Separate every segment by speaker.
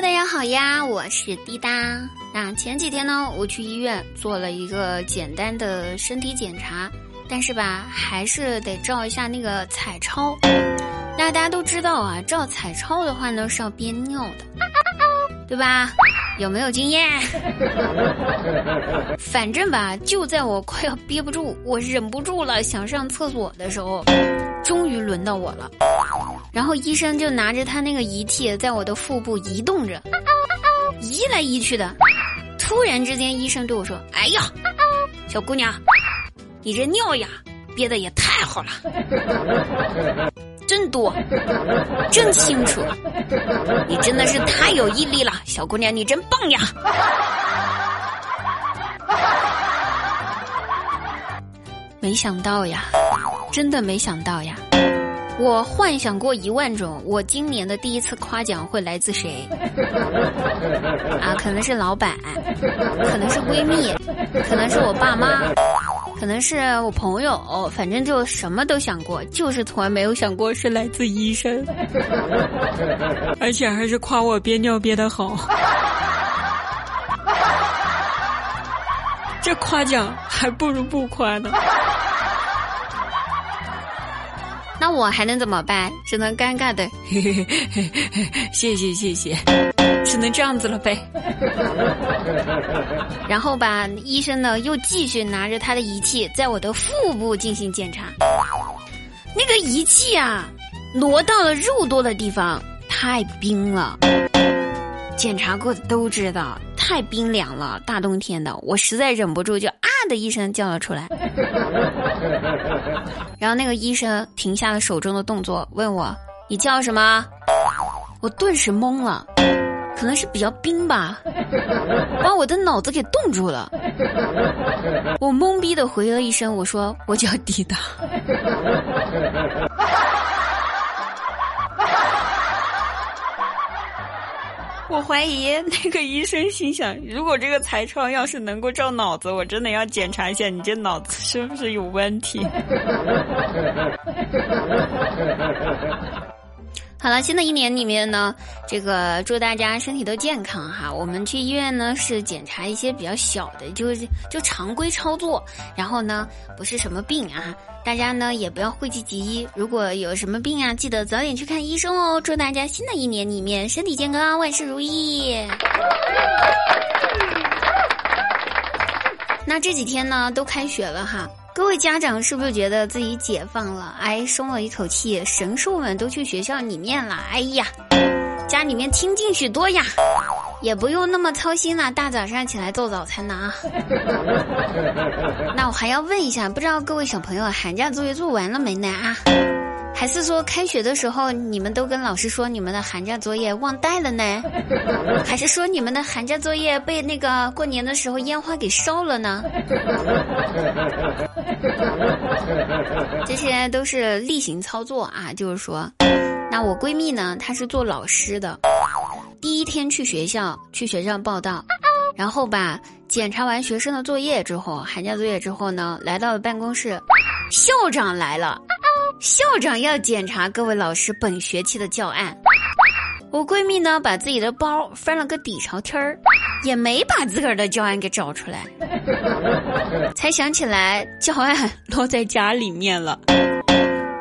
Speaker 1: Hello，大家好呀，我是滴答。那前几天呢，我去医院做了一个简单的身体检查，但是吧，还是得照一下那个彩超。那大家都知道啊，照彩超的话呢是要憋尿的，对吧？有没有经验？反正吧，就在我快要憋不住，我忍不住了想上厕所的时候，终于轮到我了。然后医生就拿着他那个仪器在我的腹部移动着，移来移去的。突然之间，医生对我说：“哎呀，小姑娘，你这尿呀憋的也太好了，真多，真清楚，你真的是太有毅力了，小姑娘你真棒呀！”没想到呀，真的没想到呀。我幻想过一万种，我今年的第一次夸奖会来自谁？啊，可能是老板，可能是闺蜜，可能是我爸妈，可能是我朋友，反正就什么都想过，就是从来没有想过是来自医生，而且还是夸我憋尿憋得好。这夸奖还不如不夸呢。那我还能怎么办？只能尴尬的，谢谢谢谢，只能这样子了呗。然后吧，医生呢又继续拿着他的仪器在我的腹部进行检查。那个仪器啊，挪到了肉多的地方，太冰了。检查过的都知道，太冰凉了。大冬天的，我实在忍不住就啊的医生叫了出来。然后那个医生停下了手中的动作，问我：“你叫什么？”我顿时懵了，可能是比较冰吧，把我的脑子给冻住了。我懵逼的回了一声：“我说我叫滴答。” 我怀疑那个医生心想：如果这个彩超要是能够照脑子，我真的要检查一下你这脑子是不是有问题。好了，新的一年里面呢，这个祝大家身体都健康哈。我们去医院呢是检查一些比较小的，就是就常规操作。然后呢，不是什么病啊，大家呢也不要讳疾忌医。如果有什么病啊，记得早点去看医生哦。祝大家新的一年里面身体健康，万事如意。那这几天呢，都开学了哈。各位家长是不是觉得自己解放了？哎，松了一口气，神兽们都去学校里面了。哎呀，家里面清静许多呀，也不用那么操心了。大早上起来做早餐呢啊。那我还要问一下，不知道各位小朋友寒假作业做完了没呢啊？还是说开学的时候你们都跟老师说你们的寒假作业忘带了呢？还是说你们的寒假作业被那个过年的时候烟花给烧了呢？这些都是例行操作啊，就是说，那我闺蜜呢，她是做老师的，第一天去学校去学校报道，然后吧检查完学生的作业之后，寒假作业之后呢，来到了办公室，校长来了。校长要检查各位老师本学期的教案，我闺蜜呢把自己的包翻了个底朝天儿，也没把自个儿的教案给找出来，才想起来教案落在家里面了，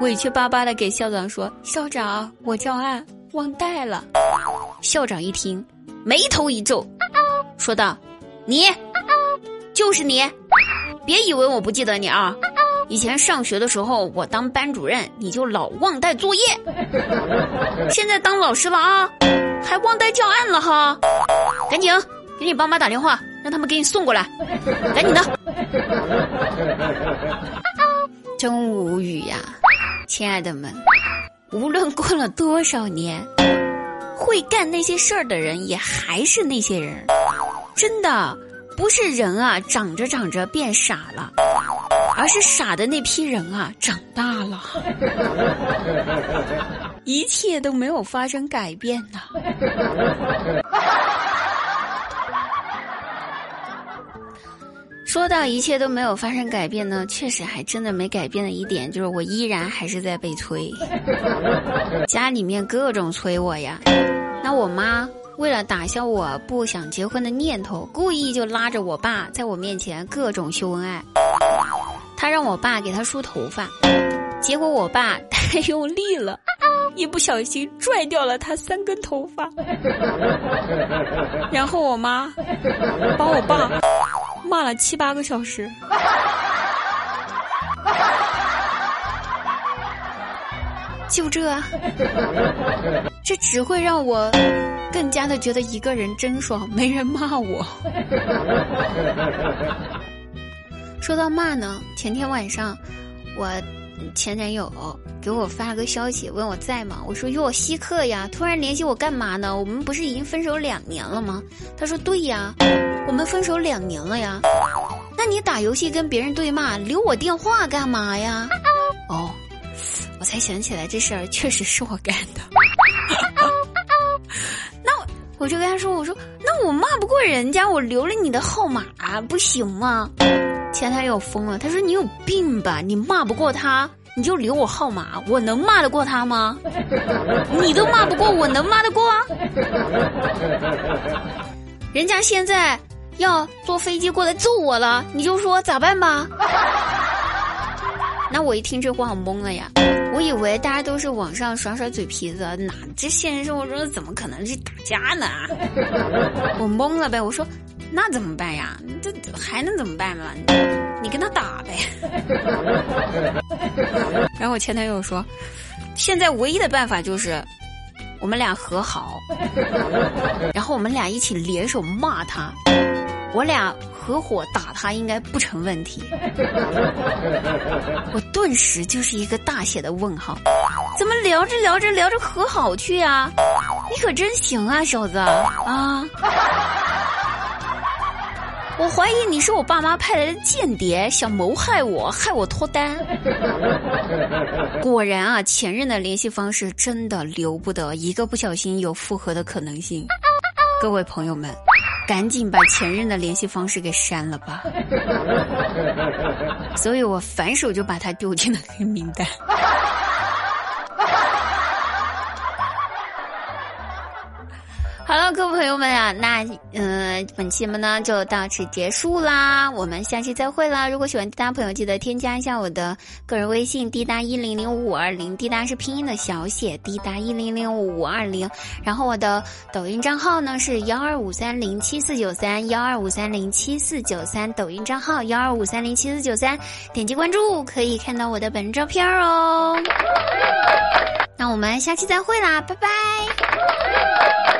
Speaker 1: 委屈巴巴的给校长说：“校长，我教案忘带了。”校长一听，眉头一皱，说道：“你，就是你，别以为我不记得你啊。”以前上学的时候，我当班主任，你就老忘带作业。现在当老师了啊，还忘带教案了哈！赶紧给你爸妈打电话，让他们给你送过来，赶紧的。真无语呀，亲爱的们，无论过了多少年，会干那些事儿的人也还是那些人，真的不是人啊，长着长着变傻了。而是傻的那批人啊，长大了，一切都没有发生改变呢。说到一切都没有发生改变呢，确实还真的没改变的一点，就是我依然还是在被催，家里面各种催我呀。那我妈。为了打消我不想结婚的念头，故意就拉着我爸在我面前各种秀恩爱。他让我爸给他梳头发，结果我爸 太用力了，一不小心拽掉了他三根头发。然后我妈把我爸骂了七八个小时。就这，这只会让我更加的觉得一个人真爽，没人骂我。说到骂呢，前天晚上我前男友给我发了个消息，问我在吗？我说哟，稀客呀，突然联系我干嘛呢？我们不是已经分手两年了吗？他说对呀，我们分手两年了呀。那你打游戏跟别人对骂，留我电话干嘛呀？哦。我才想起来这事儿确实是我干的，那我就跟他说：“我说那我骂不过人家，我留了你的号码不行吗？”前台又疯了，他说：“你有病吧？你骂不过他，你就留我号码，我能骂得过他吗？你都骂不过，我能骂得过？人家现在要坐飞机过来揍我了，你就说咋办吧？” 那我一听这话，我懵了呀。我以为大家都是网上耍耍嘴皮子，哪这现实生活中怎么可能去打架呢？我懵了呗，我说那怎么办呀？这还能怎么办嘛？你跟他打呗。然后我前男友说，现在唯一的办法就是我们俩和好，然后我们俩一起联手骂他，我俩。合伙打他应该不成问题，我顿时就是一个大写的问号，怎么聊着聊着聊着和好去啊？你可真行啊，小子啊！我怀疑你是我爸妈派来的间谍，想谋害我，害我脱单。果然啊，前任的联系方式真的留不得，一个不小心有复合的可能性。各位朋友们。赶紧把前任的联系方式给删了吧，所以我反手就把他丢进了黑名单。们啊，那嗯，本期节目呢就到此结束啦，我们下期再会啦！如果喜欢滴答朋友，记得添加一下我的个人微信滴答一零零五五二零，滴答是拼音的小写，滴答一零零五五二零。然后我的抖音账号呢是幺二五三零七四九三幺二五三零七四九三，抖音账号幺二五三零七四九三，点击关注可以看到我的本人照片哦。那我们下期再会啦，拜拜。